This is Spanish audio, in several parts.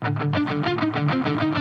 Thank you.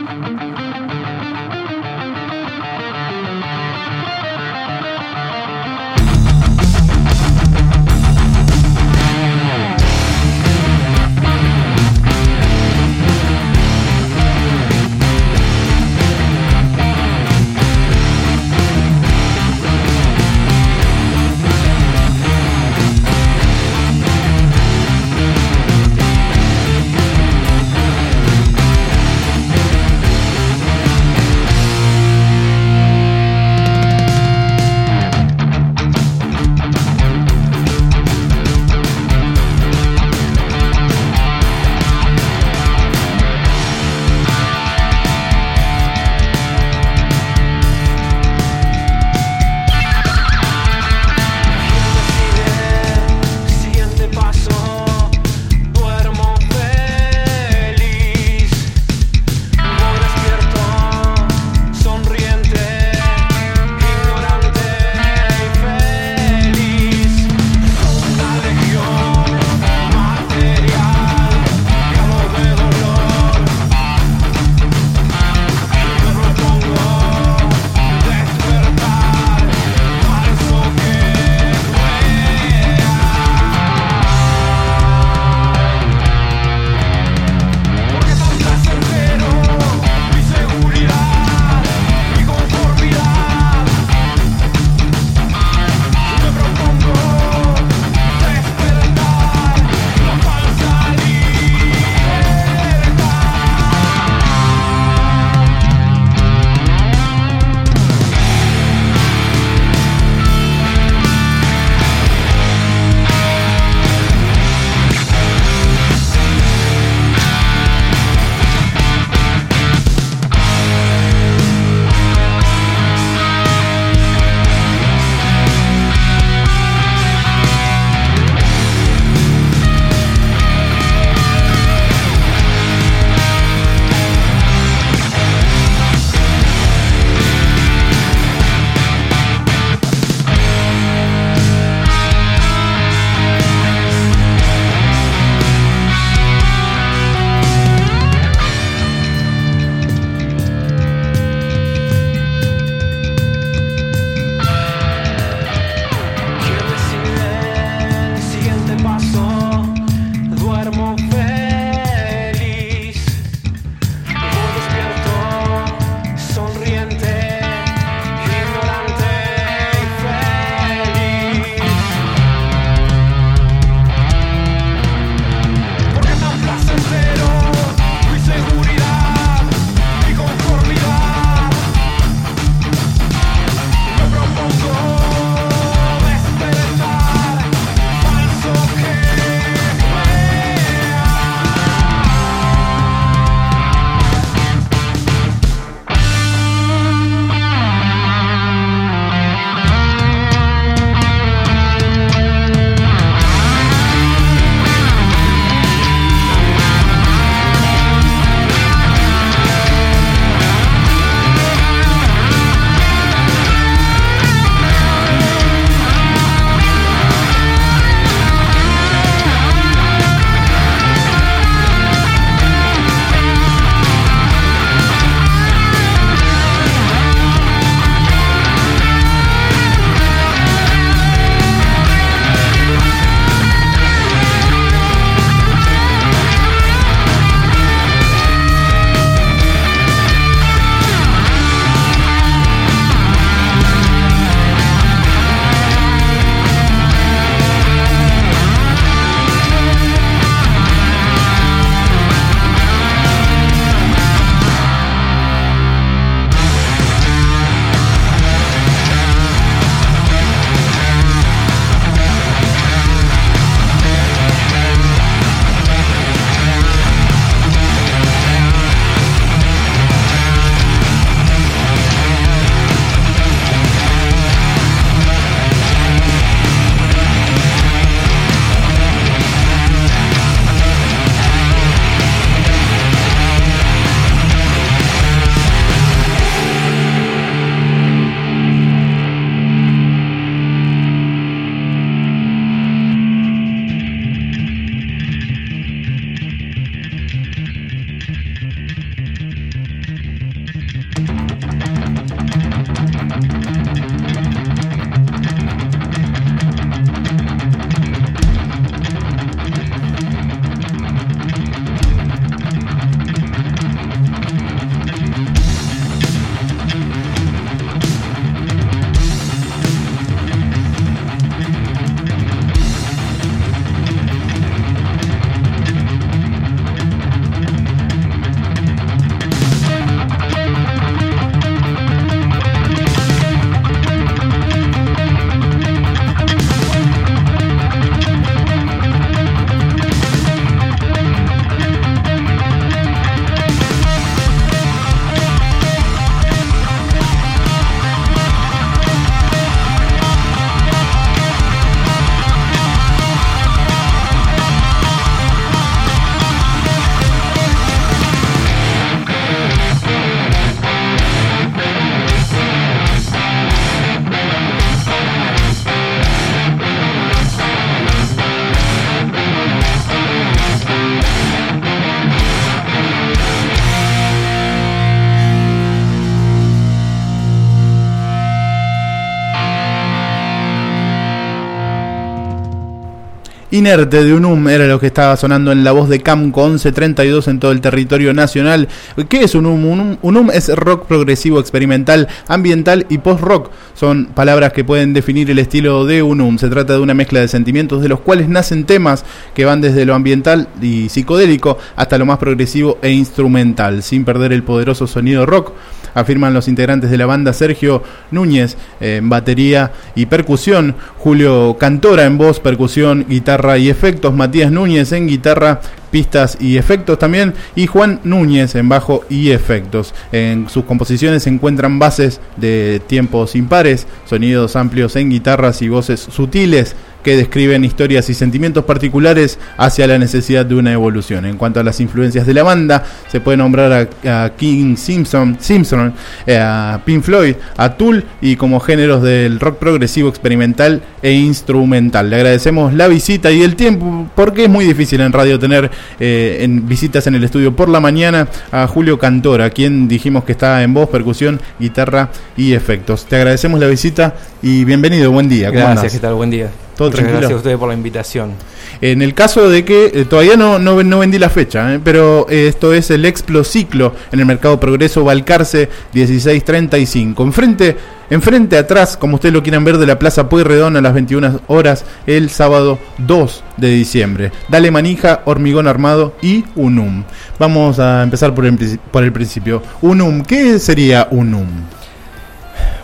Inerte de Unum era lo que estaba sonando en la voz de Camco 1132 en todo el territorio nacional. ¿Qué es Unum? Unum, es rock progresivo, experimental, ambiental y post-rock. Son palabras que pueden definir el estilo de Unum. Se trata de una mezcla de sentimientos de los cuales nacen temas que van desde lo ambiental y psicodélico hasta lo más progresivo e instrumental, sin perder el poderoso sonido rock afirman los integrantes de la banda Sergio Núñez en batería y percusión, Julio Cantora en voz, percusión, guitarra y efectos, Matías Núñez en guitarra, pistas y efectos también, y Juan Núñez en bajo y efectos. En sus composiciones se encuentran bases de tiempos impares, sonidos amplios en guitarras y voces sutiles que describen historias y sentimientos particulares hacia la necesidad de una evolución. En cuanto a las influencias de la banda, se puede nombrar a, King Simpson, Simpson, eh, a Pink Floyd, a Tool y como géneros del rock progresivo experimental e instrumental. Le agradecemos la visita y el tiempo porque es muy difícil en radio tener eh, en visitas en el estudio por la mañana a Julio Cantora, quien dijimos que está en voz, percusión, guitarra y efectos. Te agradecemos la visita y bienvenido, buen día. Gracias, ¿qué tal? Buen día. Todo tranquilo. Gracias a ustedes por la invitación. En el caso de que eh, todavía no, no, vendí la fecha, eh, pero eh, esto es el Explociclo en el Mercado Progreso Balcarce 1635. Enfrente, enfrente atrás, como ustedes lo quieran ver, de la Plaza Pueyrredón a las 21 horas el sábado 2 de diciembre. Dale manija, hormigón armado y unum. Vamos a empezar por el, por el principio. Unum, ¿qué sería unum?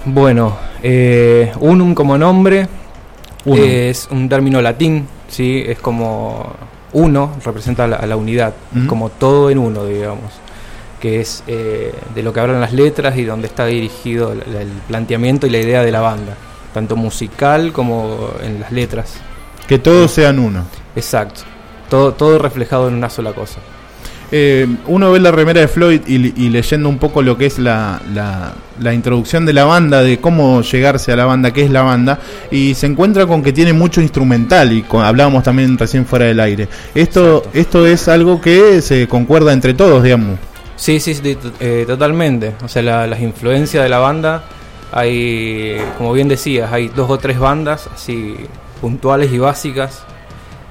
Bueno, unum como nombre es un término latín, ¿sí? es como uno, representa a la, unidad, como todo en uno, digamos, que es eh, de lo que hablan las letras y donde está dirigido el, planteamiento y la idea de la banda, tanto musical como en las letras. Que todos sean uno. Exacto, todo, todo reflejado en una sola cosa. Eh, uno ve la remera de Floyd y, leyendo un poco lo que es la, la, introducción de la banda, de cómo llegarse a la banda, qué es la banda, y se encuentra con que tiene mucho instrumental, y hablábamos también recién fuera del aire. Esto, esto es algo que se concuerda entre todos, digamos. Sí, sí, eh, totalmente. O sea, las influencias de la banda, hay, como bien decías, hay dos o tres bandas así puntuales y básicas,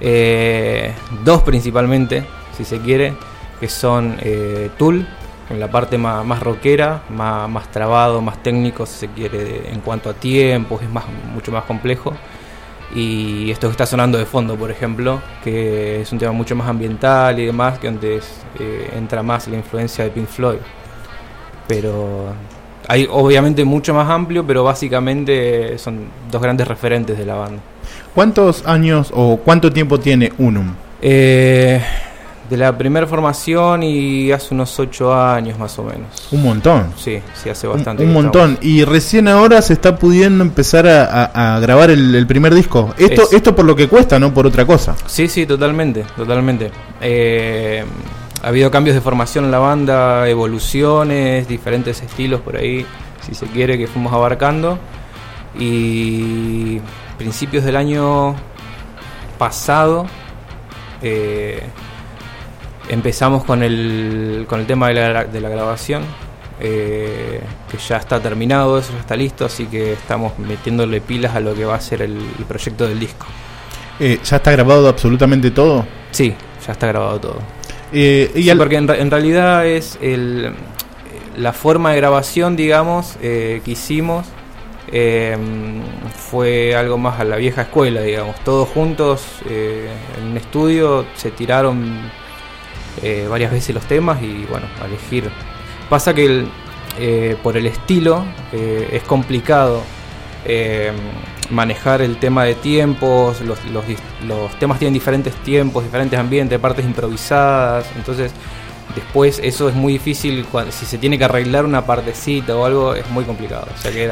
eh, dos principalmente, si se quiere que son eh, Tool, en la parte más, más rockera, más, más, trabado, más técnico, si se quiere, en cuanto a tiempos, es más, mucho más complejo. Y esto que está sonando de fondo, por ejemplo, que es un tema mucho más ambiental y demás, que antes eh, entra más la influencia de Pink Floyd. Pero hay obviamente mucho más amplio, pero básicamente son dos grandes referentes de la banda. ¿Cuántos años o cuánto tiempo tiene Unum? Eh, de la primera formación y hace unos ocho años más o menos. Un montón. Sí, sí, hace bastante. Un, montón. Y recién ahora se está pudiendo empezar a, grabar el, primer disco. Esto, esto por lo que cuesta, no por otra cosa. Sí, sí, totalmente, totalmente. Eh, ha habido cambios de formación en la banda, evoluciones, diferentes estilos por ahí, si se quiere, que fuimos abarcando. Y principios del año pasado, eh, Empezamos con el, con el tema de la, de la grabación, eh, que ya está terminado, eso ya está listo, así que estamos metiéndole pilas a lo que va a ser el, proyecto del disco. Eh, ¿Ya está grabado absolutamente todo? Sí, ya está grabado todo. Eh, y Porque en, en, realidad es el, la forma de grabación, digamos, que hicimos fue algo más a la vieja escuela, digamos. Todos juntos en un estudio se tiraron eh, varias veces los temas y bueno, a elegir. Pasa que eh, por el estilo eh, es complicado manejar el tema de tiempos, los, los, temas tienen diferentes tiempos, diferentes ambientes, partes improvisadas, entonces después eso es muy difícil, si se tiene que arreglar una partecita o algo es muy complicado. O sea que.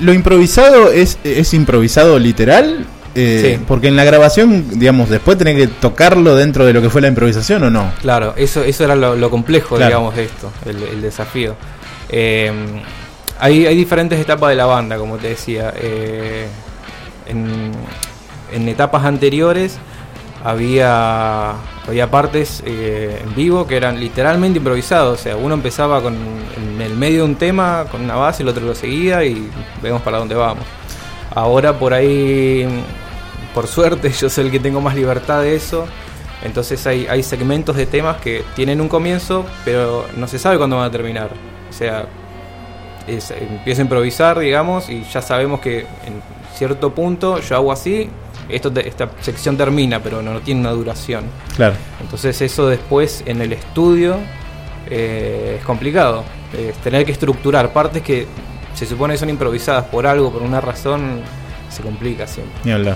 ¿Lo improvisado es, es improvisado literal eh, porque en la grabación, digamos, después tenés que tocarlo dentro de lo que fue la improvisación o no. Claro, eso, eso era lo, complejo, digamos, de esto, el, desafío. Eh, hay, hay, diferentes etapas de la banda, como te decía. Eh, en, en, etapas anteriores había, había partes en vivo que eran literalmente improvisados. O sea, uno empezaba con en el medio de un tema, con una base, el otro lo seguía y vemos para dónde vamos. Ahora por ahí por suerte yo soy el que tengo más libertad de eso. Entonces hay, hay segmentos de temas que tienen un comienzo, pero no se sabe cuándo van a terminar. O sea, es, empiezo a improvisar, digamos, y ya sabemos que en cierto punto yo hago así, esto esta sección termina, pero no, tiene una duración. Claro. Entonces eso después en el estudio eh, es complicado. Es tener que estructurar partes que se supone que son improvisadas por algo, por una razón, se complica siempre.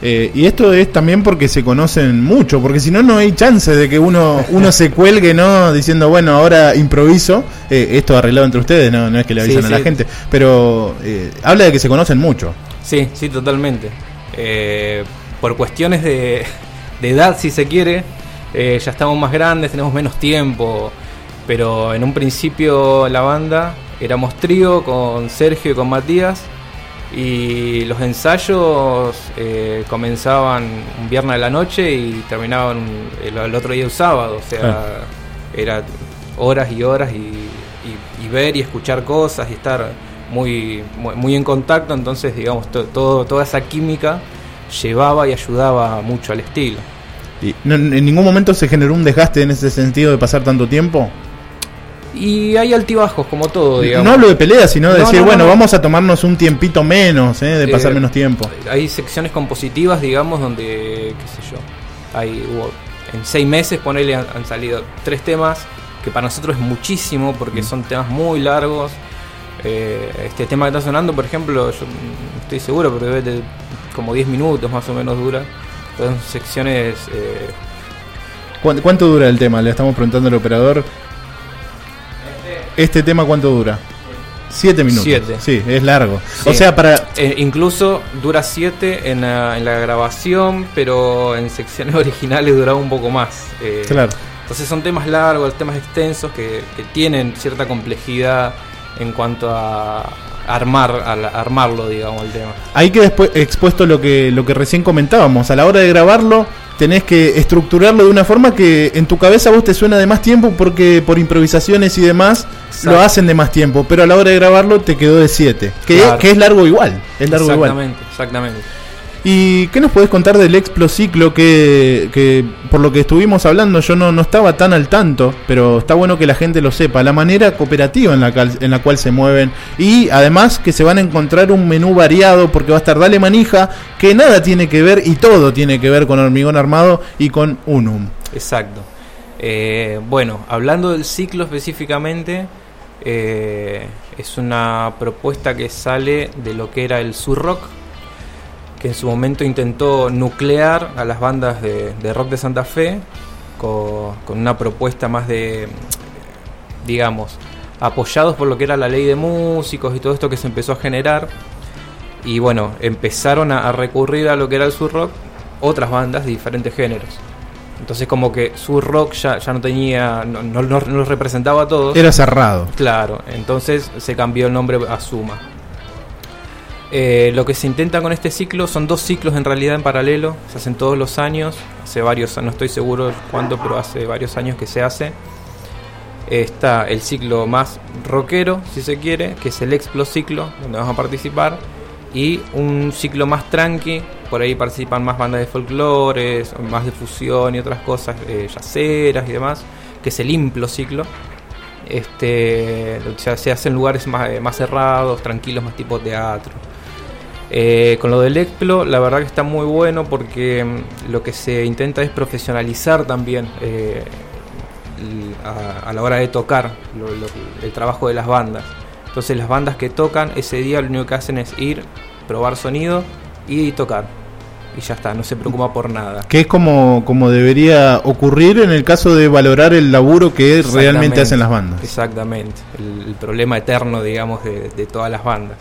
Eh, y esto es también porque se conocen mucho, porque si no, no hay chance de que uno, uno se cuelgue, ¿no? Diciendo, bueno, ahora improviso, eh, esto arreglado entre ustedes, no, no es que le avisan a la gente, pero eh, habla de que se conocen mucho. Sí, sí, totalmente. por cuestiones de, de, edad, si se quiere, ya estamos más grandes, tenemos menos tiempo, pero en un principio la banda éramos trío con Sergio y con Matías y los ensayos eh, comenzaban un viernes de la noche y terminaban el, otro día un sábado, o sea, era horas y horas y, ver y escuchar cosas y estar muy, muy, en contacto, entonces digamos, todo, toda esa química llevaba y ayudaba mucho al estilo. ¿Y en ningún momento se generó un desgaste en ese sentido de pasar tanto tiempo? Y hay altibajos, como todo, digamos. No hablo de pelea, sino de decir, bueno, vamos a tomarnos un tiempito menos, ¿eh? de pasar eh, menos tiempo. Hay secciones compositivas, digamos, donde, qué sé yo, hay, hubo, en seis meses, ponele, han, han salido tres temas, que para nosotros es muchísimo, porque mm. son temas muy largos. Eh, este tema que está sonando, por ejemplo, yo estoy seguro, pero debe de como 10 minutos más o menos dura. Son secciones... ¿Cuánto dura el tema? Le estamos preguntando al operador. ¿Este tema cuánto dura? Siete minutos. Siete. Sí, es largo. O sea, para. Eh, incluso dura siete en la, grabación, pero en secciones originales duraba un poco más. Eh, claro. Entonces son temas largos, temas extensos que, tienen cierta complejidad en cuanto a armar, a armarlo, digamos, el tema. Ahí que después expuesto lo que, lo que recién comentábamos. A la hora de grabarlo, tenés que estructurarlo de una forma que en tu cabeza vos te suena de más tiempo porque por improvisaciones y demás lo hacen de más tiempo, pero a la hora de grabarlo te quedó de 7, que, que, es largo igual, es largo exactamente, Exactamente. ¿Y qué nos podés contar del Explociclo que, que por lo que estuvimos hablando yo no, no estaba tan al tanto, pero está bueno que la gente lo sepa, la manera cooperativa en la, en la cual se mueven y además que se van a encontrar un menú variado porque va a estar Dale Manija, que nada tiene que ver y todo tiene que ver con Hormigón Armado y con Unum. Exacto. Eh, bueno, hablando del ciclo específicamente, eh, es una propuesta que sale de lo que era el surrock que en su momento intentó nuclear a las bandas de, rock de Santa Fe con, una propuesta más de, digamos, apoyados por lo que era la ley de músicos y todo esto que se empezó a generar. Y bueno, empezaron a, recurrir a lo que era el sur rock otras bandas de diferentes géneros. Entonces como que sur rock ya, ya no tenía, no, no, no, no representaba a todos. Era cerrado. Claro, entonces se cambió el nombre a Suma. Eh, lo que se intenta con este ciclo son dos ciclos en realidad en paralelo, se hacen todos los años, hace varios, no estoy seguro cuándo, pero hace varios años que se hace. Está el ciclo más rockero, si se quiere, que es el Explo ciclo, donde vamos a participar, y un ciclo más tranqui, por ahí participan más bandas de folclore, más de fusión y otras cosas, eh, yaceras y demás, que es el Implo ciclo. Este, se hace en lugares más, eh, más cerrados, tranquilos, más tipo teatro. Eh, con lo del Explo, la verdad que está muy bueno porque mm, lo que se intenta es profesionalizar también eh, a, la hora de tocar el trabajo de las bandas. Entonces las bandas que tocan ese día lo único que hacen es ir, probar sonido y tocar. Y ya está, no se preocupa por nada. Que es como, como debería ocurrir en el caso de valorar el laburo que realmente hacen las bandas. Exactamente, el, problema eterno, digamos, de todas las bandas.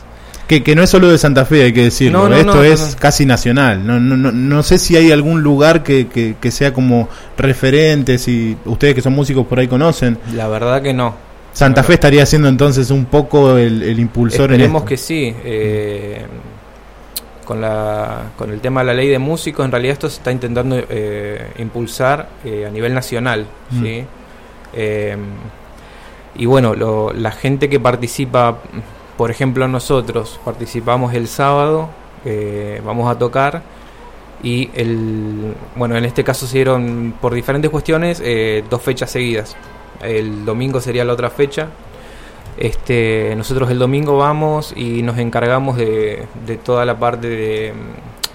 Que, no es solo de Santa Fe, hay que decirlo. Esto es casi nacional. No, no, no, sé si hay algún lugar que, que, sea como referente, si ustedes que son músicos por ahí conocen. La verdad que no. Santa Fe estaría siendo entonces un poco el, el impulsor Esperemos en que sí. Eh, con, la, con el tema de la ley de músicos, en realidad esto se está intentando eh, impulsar eh, a nivel nacional. Mm. ¿sí? y bueno, lo, la gente que participa por ejemplo, nosotros participamos el sábado, eh, vamos a tocar Y el, bueno, en este caso se dieron por diferentes cuestiones eh, dos fechas seguidas. El domingo sería la otra fecha. Este, nosotros el domingo vamos y nos encargamos de, de toda la parte de,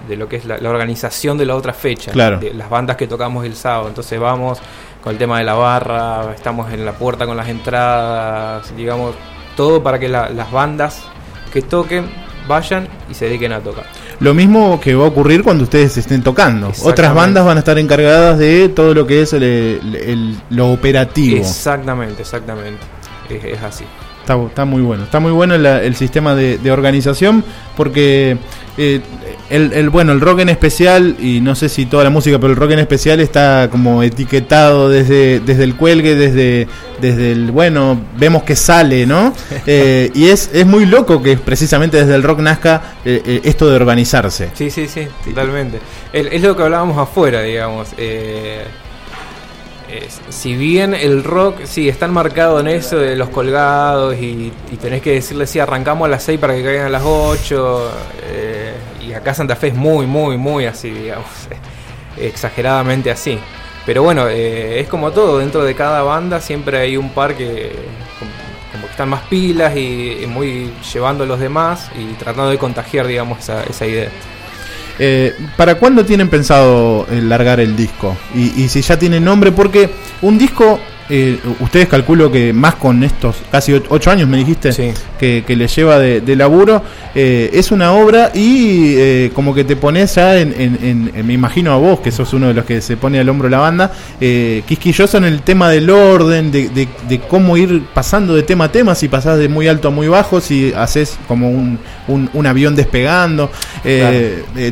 de lo que es la, la organización de la otra fecha, Claro. de las bandas que tocamos el sábado. Entonces vamos con el tema de la barra, estamos en la puerta con las entradas, digamos, todo para que la- las bandas que toquen vayan y se dediquen a tocar. Lo mismo que va a ocurrir cuando ustedes estén tocando. Otras bandas van a estar encargadas de todo lo que es el- el- el- lo operativo. Exactamente, exactamente. Es, es así. Está, está muy bueno. Está muy bueno el sistema de, de organización porque eh, el, el- bueno el rock en especial y no sé si toda la música, pero el rock en especial está como etiquetado desde desde el cuelgue, desde desde el bueno vemos que sale, ¿no? Eh, y es es muy loco que precisamente desde el rock nazca eh, eh, esto de organizarse. Sí, sí, sí, totalmente. El- es lo que hablábamos afuera, digamos. eh, es- si bien el rock, sí, están marcado en eso de los colgados y, tenés que decirle, sí, arrancamos a las 6 para que caigan a las 8. eh, y acá Santa Fe es muy, muy, muy así, digamos. exageradamente así. Pero bueno, eh, es como todo, dentro de cada banda siempre hay un par que como que están más pilas y, y muy llevando a los demás y tratando de contagiar, digamos, esa, esa idea. Eh, ¿Para cuándo tienen pensado eh, largar el disco? Y, y si ya tiene nombre, porque un disco, eh, ustedes calculo que más con estos casi ocho años, me dijiste, Sí. que, que le lleva de, de laburo, eh, es una obra y eh, como que te pones ya en, en- en- me imagino a vos, que sos uno de los que se pone al hombro la banda, eh, quisquilloso en el tema del orden, de, de- de cómo ir pasando de tema a tema, si pasás de muy alto a muy bajo, si haces como un, un- un avión despegando,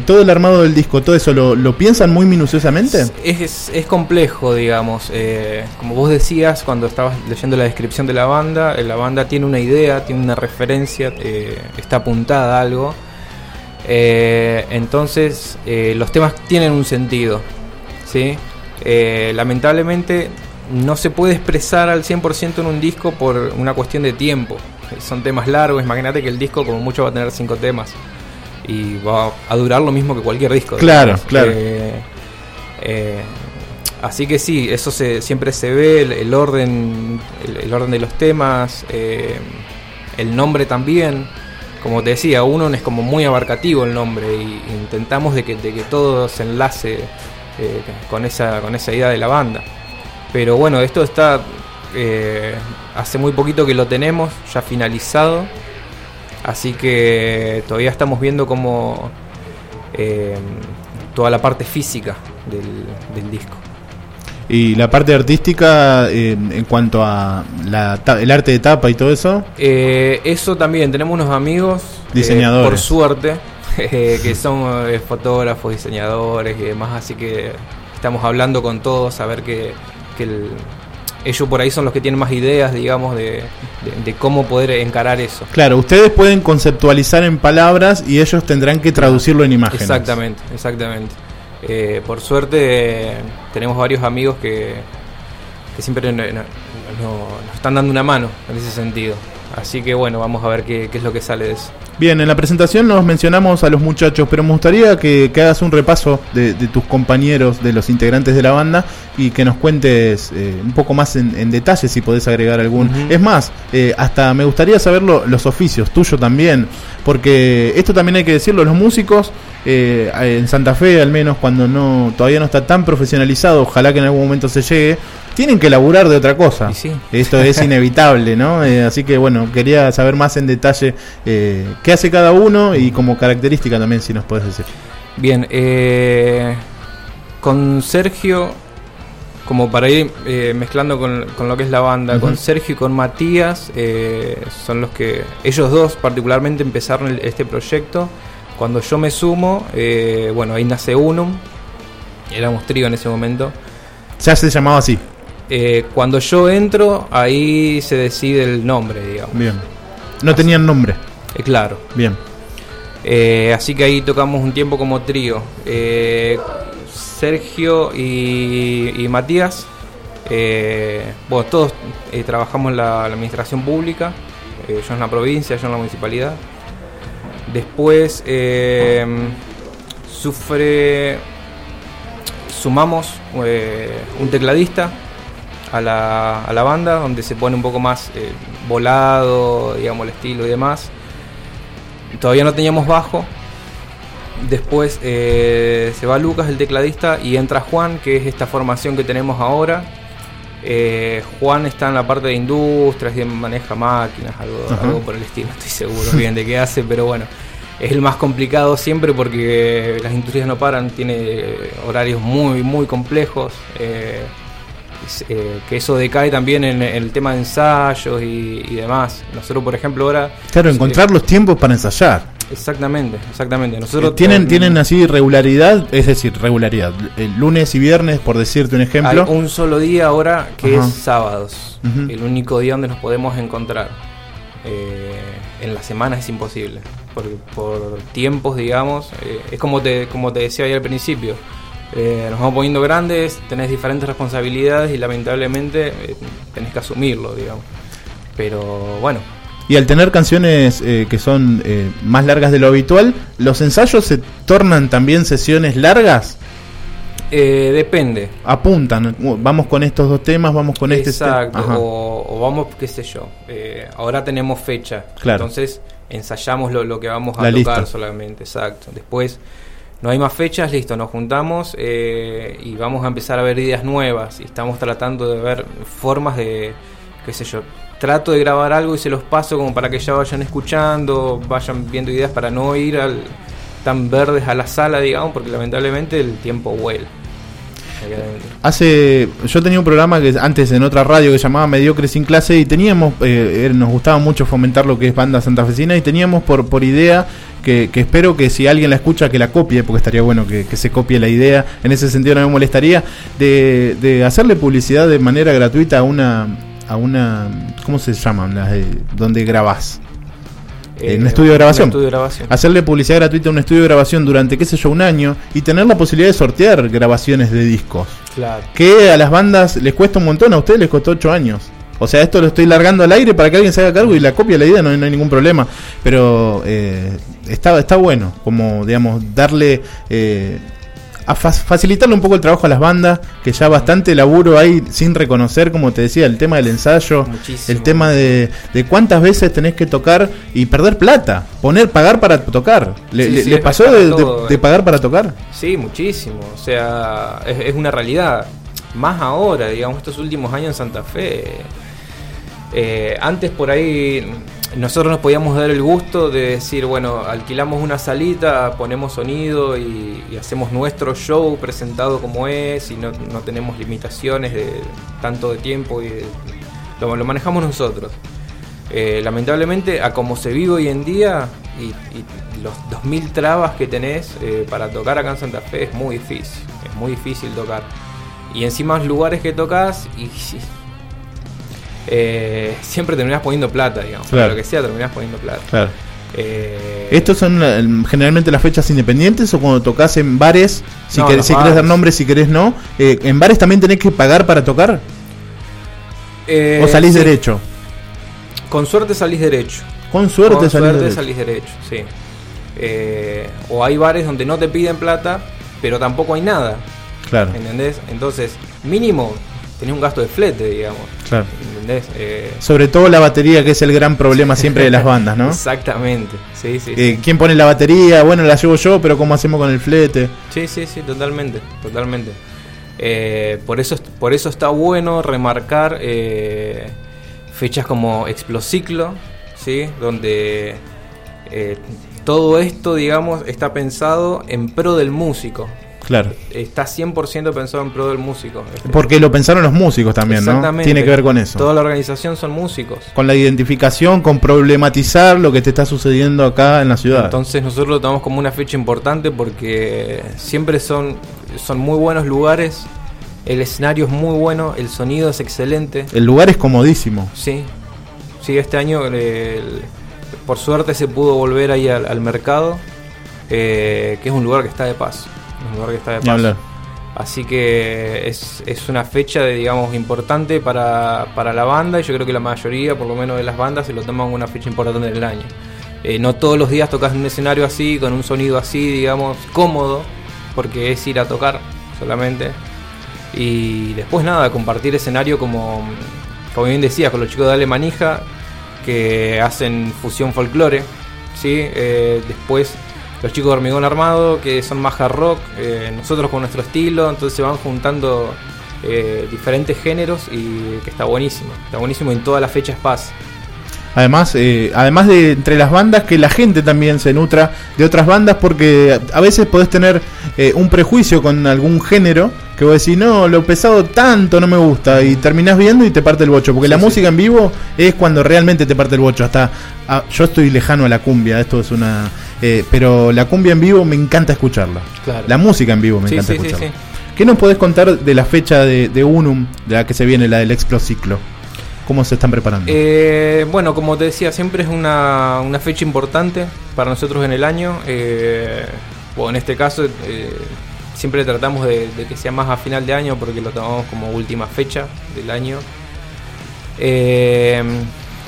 todo el armado del disco, todo eso, ¿lo, lo piensan muy minuciosamente? Es, es, es complejo, digamos. eh, como vos decías cuando estabas leyendo la descripción de la banda, eh, la banda tiene una idea, tiene una referencia, eh, está apuntada a algo. Eh, entonces, eh, los temas tienen un sentido. ¿sí? Lamentablemente, no se puede expresar al 100% en un disco por una cuestión de tiempo. Son temas largos, imagínate que el disco como mucho va a tener cinco temas. Y va a durar lo mismo que cualquier disco. Claro, digamos. claro. Eh, así que sí, eso siempre se ve, el, orden, el, orden de los temas, eh, el nombre también. Como te decía, uno es como muy abarcativo el nombre y intentamos de que, todo se enlace eh, con, esa, idea de la banda. Pero bueno, esto está eh, hace muy poquito que lo tenemos ya finalizado. Así que todavía estamos viendo como toda la parte física del disco. Y la parte artística, eh, en cuanto a la el arte de tapa y todo eso, Eh, eso también, tenemos unos amigos, eh, Diseñadores. por suerte, eh, que son eh, fotógrafos, diseñadores y demás, así que estamos hablando con todos a ver que, que el- ellos por ahí son los que tienen más ideas, digamos, de, de- de cómo poder encarar eso. Claro, ustedes pueden conceptualizar en palabras y ellos tendrán que traducirlo en imágenes. Exactamente, exactamente. Eh, por suerte tenemos varios amigos que, que siempre no- no- no- nos están dando una mano en ese sentido. Así que bueno, vamos a ver qué, qué es lo que sale de eso. Bien, en la presentación nos mencionamos a los muchachos, pero me gustaría que, que hagas un repaso de, de tus compañeros, de los integrantes de la banda, y que nos cuentes eh, un poco más en, en detalle si podés agregar algún. Es más, eh, hasta me gustaría saber lo- los oficios, tuyo también, porque esto también hay que decirlo, los músicos eh, en Santa Fe, al menos cuando no todavía no está tan profesionalizado, ojalá que en algún momento se llegue, tienen que laburar de otra cosa. Sí. Esto es inevitable, ¿no? Eh, así que bueno, quería saber más en detalle eh, qué hace cada uno y como característica también, si nos puedes decir. Bien, eh, con Sergio, como para ir eh, mezclando con, con lo que es la banda, con Sergio y con Matías, son los que, ellos dos particularmente empezaron el- este proyecto. Cuando yo me sumo, bueno, ahí nace Unum, éramos trío en ese momento. Ya se llamaba así. Eh, cuando yo entro, ahí se decide el nombre, digamos. Bien. No tenían nombre. Eh, claro. Bien. Eh, así que ahí tocamos un tiempo como trío. Eh, Sergio y, y Matías, bueno, todos trabajamos en la, la administración pública, yo en la provincia, yo en la municipalidad. Después, sufre, sumamos un tecladista a la, a la, banda, donde se pone un poco más eh, volado, digamos, el estilo y demás. Todavía no teníamos bajo. Después eh, se va Lucas, el tecladista, y entra Juan, que es esta formación que tenemos ahora. Eh, Juan está en la parte de industrias maneja máquinas, algo, algo por el estilo, estoy seguro bien de qué hace, pero bueno, es el más complicado siempre porque las industrias no paran, tiene horarios muy, muy complejos. Eh, eh, que eso decae también en, el tema de ensayos y, demás. Nosotros, por ejemplo, ahora... Claro, encontrar los tiempos para ensayar. Exactamente, exactamente. Nosotros tienen tienen así regularidad, es decir, regularidad. El lunes y viernes, por decirte un ejemplo. Hay un solo día ahora que es sábados. El único día donde nos podemos encontrar. Eh, en la semana es imposible. Porque por tiempos, digamos, eh, es como te, como te decía ahí al principio. Eh, nos vamos poniendo grandes, tenés diferentes responsabilidades y lamentablemente eh, tenés que asumirlo, digamos. Pero bueno. Y al tener canciones eh, que son más largas de lo habitual, ¿los ensayos se tornan también sesiones largas? depende. Apuntan, vamos con estos dos temas, vamos con este. Exacto, o, vamos, qué sé yo. ahora tenemos fecha. Claro. Entonces ensayamos lo, lo que vamos a tocar solamente, exacto. Después no hay más fechas, listo, nos juntamos eh, y vamos a empezar a ver ideas nuevas y estamos tratando de ver formas de, qué sé yo, trato de grabar algo y se los paso como para que ya vayan escuchando, vayan viendo ideas para no ir al, tan verdes a la sala, digamos, porque lamentablemente el tiempo vuela. Hace, yo tenía un programa que antes en otra radio que llamaba Mediocre sin clase y teníamos, eh, nos gustaba mucho fomentar lo que es banda santafesina y teníamos por, por idea que, espero que si alguien la escucha que la copie, porque estaría bueno que, se copie la idea, en ese sentido no me molestaría, de, hacerle publicidad de manera gratuita a una, a una ¿cómo se llaman? Las donde grabás. En un estudio de grabación. Hacerle publicidad gratuita a un estudio de grabación durante, qué sé yo, un año y tener la posibilidad de sortear grabaciones de discos. Claro. Que a las bandas les cuesta un montón, a ustedes les costó ocho años. O sea, esto lo estoy largando al aire para que alguien se haga cargo y la copia la idea, no, hay ningún problema. Pero eh, está, está bueno, como, digamos, darle. Eh, a facilitarle un poco el trabajo a las bandas, que ya bastante laburo hay sin reconocer, como te decía, el tema del ensayo, el tema de, de, cuántas veces tenés que tocar y perder plata, poner, pagar para tocar. ¿Le, pasó de, pagar para tocar? Sí, muchísimo, o sea, es, es una realidad, más ahora, digamos, estos últimos años en Santa Fe eh, antes por ahí nosotros nos podíamos dar el gusto de decir, bueno, alquilamos una salita, ponemos sonido y, hacemos nuestro show presentado como es y no, tenemos limitaciones de tanto de tiempo y lo, manejamos nosotros. Eh, lamentablemente, a como se vive hoy en día y, los 2000 trabas que tenés eh, para tocar acá en Santa Fe es muy difícil, es muy difícil tocar. Y encima los lugares que tocas y eh, siempre terminás poniendo plata, digamos. Lo que sea, terminás poniendo plata. Claro. Eh, ¿Estos son eh, generalmente las fechas independientes o cuando tocas en bares? Si, querés, dar nombres, si querés no. ¿En bares también tenés que pagar para tocar? ¿O salís derecho? Con suerte salís derecho. Con suerte, Con salís, derecho. salís derecho. sí. o hay bares donde no te piden plata, pero tampoco hay nada. Claro. ¿Entendés? Entonces, mínimo tenés un gasto de flete, digamos. Claro. Eh, Sobre todo la batería, que es el gran problema siempre de las bandas, ¿no? Exactamente, sí, sí, eh, ¿Quién pone la batería? Bueno, la llevo yo, pero ¿cómo hacemos con el flete? Sí, sí, sí, totalmente, totalmente. Eh, por, eso, por eso está bueno remarcar fechas como Explociclo, ¿sí? Donde todo esto, digamos, está pensado en pro del músico. Claro. Está 100% pensado en pro del músico. Porque lo pensaron los músicos también, ¿no? Tiene que ver con eso. Toda la organización son músicos. Con la identificación, con problematizar lo que te está sucediendo acá en la ciudad. Entonces nosotros lo tomamos como una fecha importante porque siempre son, son muy buenos lugares, el escenario es muy bueno, el sonido es excelente. El lugar es comodísimo. Sí, sí, este año por suerte se pudo volver ahí al, mercado, eh, que es un lugar que está de paso un lugar que está de paso. Así que es, es, una fecha, de, digamos, importante para, para, la banda y yo creo que la mayoría, por lo menos de las bandas, se lo toman una fecha importante del año. Eh, no todos los días tocas en un escenario así, con un sonido así, digamos, cómodo, porque es ir a tocar solamente. Y después nada, compartir escenario como, como bien decía, con los chicos de Ale Manija, que hacen fusión folclore. ¿sí? Eh, después los chicos de Hormigón Armado, que son más hard rock, eh, nosotros con nuestro estilo, entonces se van juntando eh, diferentes géneros y que está buenísimo. Está buenísimo en todas las fechas paz. Además, eh, además de entre las bandas, que la gente también se nutra de otras bandas, porque a veces podés tener eh, un prejuicio con algún género, que vos decís, no, lo pesado tanto no me gusta, y terminás viendo y te parte el bocho, porque Sí, la sí. música en vivo es cuando realmente te parte el bocho. Hasta ah, yo estoy lejano a la cumbia, esto es una. Eh, pero la cumbia en vivo me encanta escucharla. Claro. La música en vivo me Sí, encanta sí, escucharla. sí. ¿Qué nos podés contar de la fecha de, de Unum, de la que se viene, la del Explociclo? ¿Cómo se están preparando? Eh, bueno, como te decía, siempre es una, una fecha importante para nosotros en el año. Eh, o en este caso, eh, siempre tratamos de, de que sea más a final de año porque lo tomamos como última fecha del año. Eh,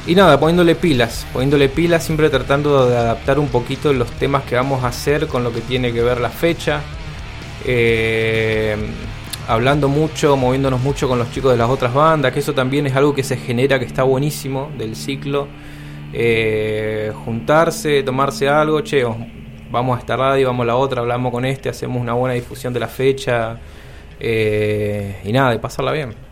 y nada, poniéndole pilas, poniéndole pilas, siempre tratando de adaptar un poquito los temas que vamos a hacer con lo que tiene que ver la fecha. Eh, hablando mucho, moviéndonos mucho con los chicos de las otras bandas, que eso también es algo que se genera, que está buenísimo del ciclo. Eh, juntarse, tomarse algo, che, os- vamos a esta radio, vamos a la otra, hablamos con este, hacemos una buena difusión de la fecha. eh, y nada, y pasarla bien.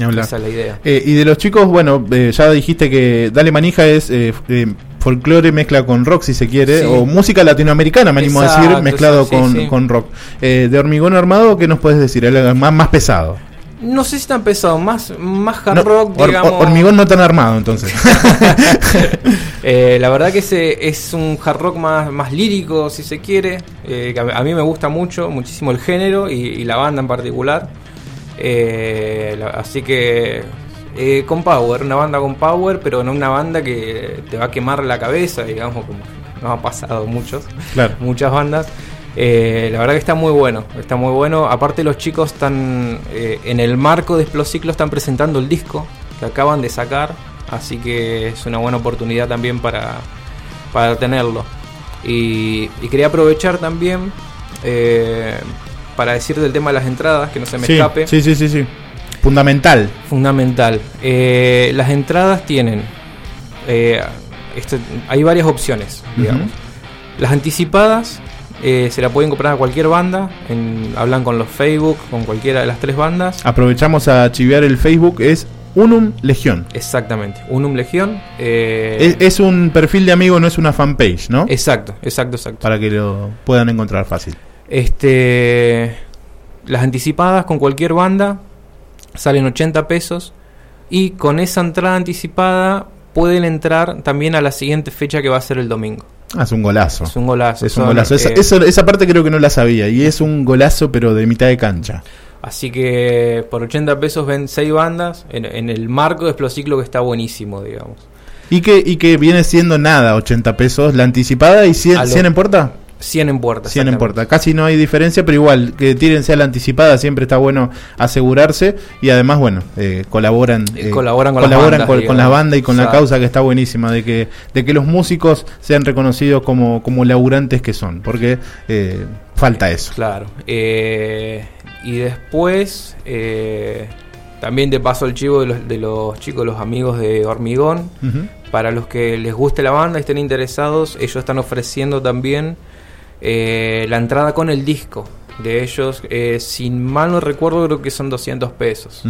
Hablar. Esa es la idea. Eh, y de los chicos, bueno, eh, ya dijiste que Dale Manija es eh, eh, folclore mezcla con rock, si se quiere, Sí. o música latinoamericana, me animo a decir, Exacto, mezclado sí, con, sí. con rock. Eh, de Hormigón Armado, ¿qué nos puedes decir? El más, más pesado. No sé si tan pesado, más, más hard No, rock, hor- digamos. hor- hormigón no tan armado, entonces. Eh, la verdad que ese es un hard rock más, más lírico, si se quiere. eh, a, a mí me gusta mucho, muchísimo el género y, y la banda en particular. Eh, la- así que eh, con power, una banda con power, pero no una banda que te va a quemar la cabeza, digamos, como nos ha pasado muchos, Claro. muchas bandas. Eh, la verdad que está muy bueno, está muy bueno. Aparte los chicos están en el marco de Explociclo están presentando el disco que acaban de sacar, así que es una buena oportunidad también para, para tenerlo. Y, y quería aprovechar también para decir del tema de las entradas, que no se me sí, escape. sí, sí, sí, sí. Fundamental. Fundamental. Eh, las entradas tienen. eh, este- hay varias opciones, digamos. Las anticipadas eh, se la pueden comprar a cualquier banda. en- hablan con los Facebook, con cualquiera de las tres bandas. Aprovechamos a chivear el Facebook, es Unum Legión. Exactamente. Unum Legión. eh, Es, es un perfil de amigo, no es una fanpage, ¿no? exacto, exacto, exacto. Para que lo puedan encontrar fácil. Este, las anticipadas con cualquier banda salen 80 pesos y con esa entrada anticipada pueden entrar también a la siguiente fecha que va a ser el domingo. Ah, es un golazo. Es un golazo. Es un golazo. Esa, eh, esa parte creo que no la sabía. Y es un golazo, pero de mitad de cancha. Así que por 80 pesos ven 6 bandas en, en el marco de Explociclo que está buenísimo, digamos. Y que, y que viene siendo nada, 80 pesos la anticipada y 100, A lo- 100 en puerta. 100 en puerta. 100 en puerta. Casi no hay diferencia, pero igual, que tírense a la anticipada, siempre está bueno asegurarse. Y además, bueno, eh, colaboran, Eh, colaboran con las colaboran bandas, con, la banda y con la causa que está buenísima, de que, de que los músicos sean reconocidos como, como laburantes que son, porque eh, falta eso. Claro. Eh, y después, eh, también te paso el chivo de los, de los chicos, los amigos de Hormigón. Para los que les guste la banda y estén interesados, ellos están ofreciendo también eh, la entrada con el disco de ellos. Eh, sin mal no recuerdo, creo que son 200 pesos.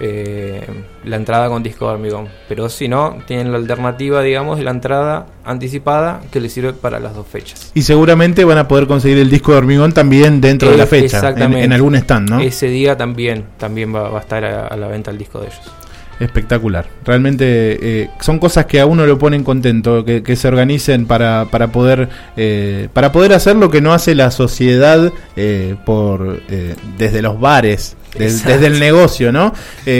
Eh, la entrada con disco de hormigón. Pero si no, tienen la alternativa, digamos, de la entrada anticipada que les sirve para las dos fechas. Y seguramente van a poder conseguir el disco de hormigón también dentro de la fecha, en, algún stand, ¿no? Ese día también, también va, va a estar a, a la venta el disco de ellos. Espectacular. Realmente eh, son cosas que a uno lo ponen contento, que, que se organicen para, para poder eh, para poder hacer lo que no hace la sociedad eh, por eh, desde los bares, desde el negocio, ¿no?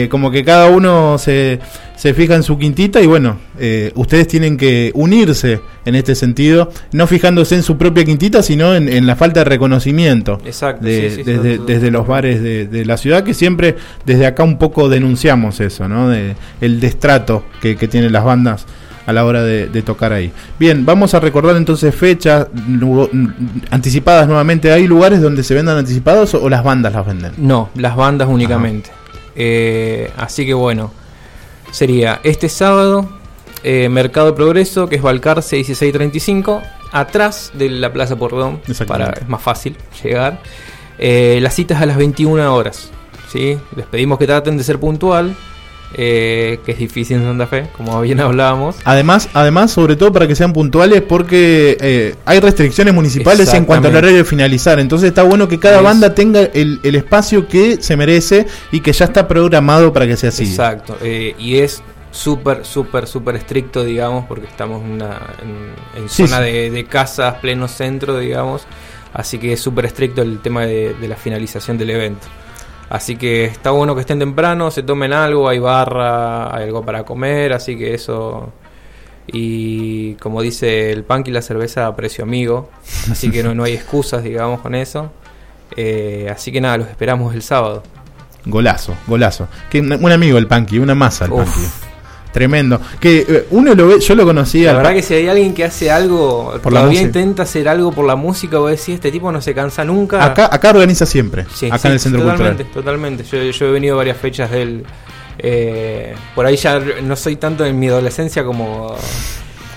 Como que cada uno se, se fija en su quintita y bueno, eh, ustedes tienen que unirse en este sentido, no fijándose en su propia quintita, sino en, en la falta de reconocimiento Exacto, de- sí, sí, desde, desde los bares de, de la ciudad, que siempre desde acá un poco denunciamos eso, ¿no? De el destrato que, que tienen las bandas a la hora de, de tocar ahí. Bien, vamos a recordar entonces fechas anticipadas nuevamente. ¿Hay lugares donde se vendan anticipados o, o las bandas las venden? No, las bandas únicamente. Eh, así que bueno, sería este sábado, eh, Mercado Progreso, que es Balcarce 1635, atrás de la Plaza Porredón, para es más fácil llegar. Eh, las citas a las 21 horas. ¿sí? Les pedimos que traten de ser puntual, eh, que es difícil en Santa Fe, como bien hablábamos. Además, además, sobre todo para que sean puntuales, porque eh, hay restricciones municipales en cuanto al horario de finalizar. Entonces está bueno que cada Es- banda tenga el, el espacio que se merece y que ya está programado para que sea así. Exacto, eh, y es súper, súper, súper estricto, digamos, porque estamos en, una, en, en Sí, zona sí. De, de casas, pleno centro, digamos, así que es súper estricto el tema de, de la finalización del evento. Así que está bueno que estén temprano, se tomen algo, hay barra, hay algo para comer, así que eso... Y como dice el punk y la cerveza a precio amigo, así que no, no hay excusas, digamos, con eso. Eh, así que nada, los esperamos el sábado. Golazo, golazo. Que un un amigo el Punky, una masa el Uf. Tremendo. Que eh, uno lo ve, yo lo conocía. La verdad que si hay alguien que hace algo, Por todavía intenta hacer algo por la música, vos decís, este tipo no se cansa nunca. acá, acá organiza siempre. Sí, acá sí, en el Centro totalmente, Cultural. Totalmente, yo, yo he venido varias fechas de él. eh, por ahí ya no soy tanto en mi adolescencia como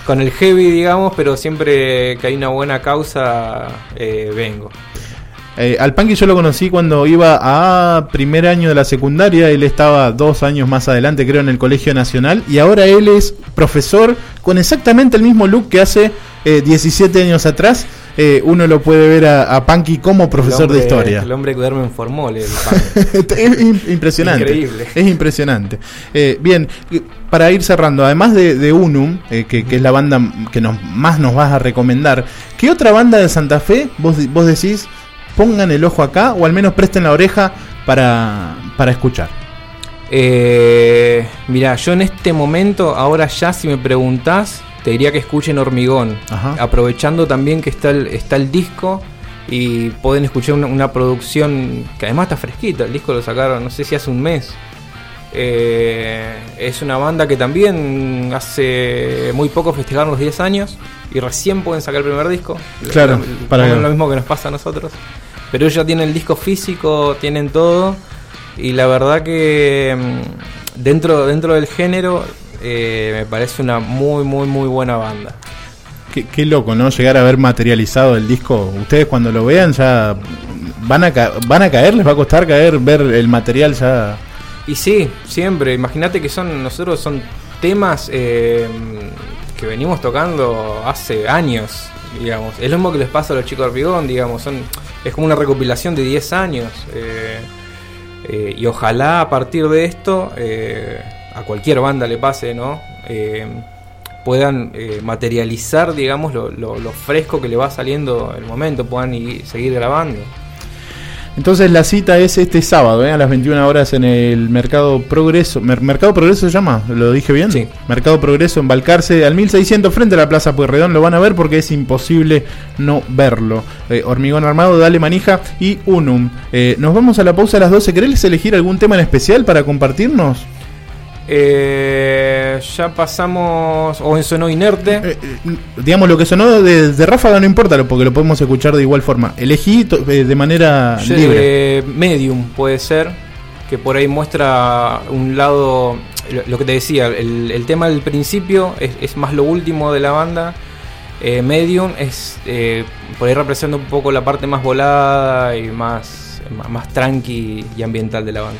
con el heavy, digamos, pero siempre que hay una buena causa, eh, vengo. Eh, al Punky yo lo conocí cuando iba a primer año de la secundaria. Él estaba dos años más adelante, creo, en el Colegio Nacional. Y ahora él es profesor con exactamente el mismo look que hace eh, 17 años atrás. Eh, uno lo puede ver a, a Punky como profesor hombre- de historia. El hombre que duerme en formol, el es im- impresionante. Increíble. Es impresionante. Eh, bien, para ir cerrando, además de, de Unum, eh, que, que es la banda que nos, más nos vas a recomendar, ¿qué otra banda de Santa Fe vos, vos decís pongan el ojo acá o al menos presten la oreja para, para escuchar? Eh, mira, yo en este momento, ahora ya si me preguntás, te diría que escuchen Hormigón. Ajá. Aprovechando también que está el, está el disco y pueden escuchar una, una producción que además está fresquita. El disco lo sacaron, no sé si hace un mes. Eh, es una banda que también hace muy poco festejaron los 10 años y recién pueden sacar el primer disco. Claro, Lo- para- lo mismo que nos pasa a nosotros. Pero ellos ya tienen el disco físico, tienen todo. Y la verdad que mm, dentro, dentro del género eh, me parece una muy, muy, muy buena banda. Qué, qué loco, ¿no? Llegar a ver materializado el disco. Ustedes cuando lo vean ya van a, ca- van a caer, les va a costar caer, ver el material ya. Y sí, siempre. Imagínate que son nosotros son temas eh, que venimos tocando hace años, digamos. Es lo mismo que les pasa a los chicos de Hormigón, digamos. Son, es como una recopilación de 10 años. eh, eh, y ojalá a partir de esto, eh, a cualquier banda le pase, ¿no? Puedan materializar, digamos, lo, lo- fresco que le va saliendo el momento, puedan ir- seguir grabando. Entonces la cita es este sábado, ¿eh? a las 21 horas en el Mercado Progreso. Mer- ¿Mercado Progreso se llama? ¿Lo dije bien? Sí. Mercado Progreso en Balcarce, al 1600 frente a la Plaza Pueyrredón. Lo van a ver porque es imposible no verlo. Eh, Hormigón Armado, Dale Manija y Unum. Eh, nos vamos a la pausa a las 12. ¿Querés elegir algún tema en especial para compartirnos? Eh, ya pasamos, o en Sonó Inerte. Eh, eh, digamos, lo que sonó de, de Ráfaga no importa, porque lo podemos escuchar de igual forma. Elegí eh, de manera Yo, libre. Medium puede ser, que por ahí muestra un lado, lo, lo que te decía, el, el tema del principio es, es más lo último de la banda. Medium es, eh, por ahí representa un poco la parte más volada y más, más tranqui y ambiental de la banda.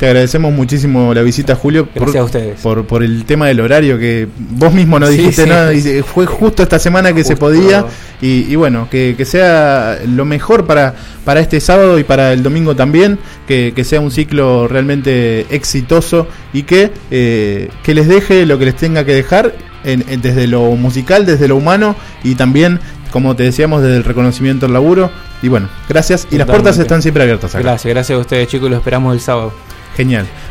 Te agradecemos muchísimo la visita, Julio, por, a ustedes. por, por el tema del horario que vos mismo no dijiste sí. nada. y fue justo esta semana que se podía. Y, y bueno, que, que sea lo mejor para, para este sábado y para el domingo también. Que, que sea un ciclo realmente exitoso y que, eh, que les deje lo que les tenga que dejar en- en- desde lo musical, desde lo humano y también, como te decíamos, desde el reconocimiento al laburo. Y bueno, gracias. Y las puertas están siempre abiertas acá. Gracias, gracias a ustedes chicos, los esperamos el sábado. Genial.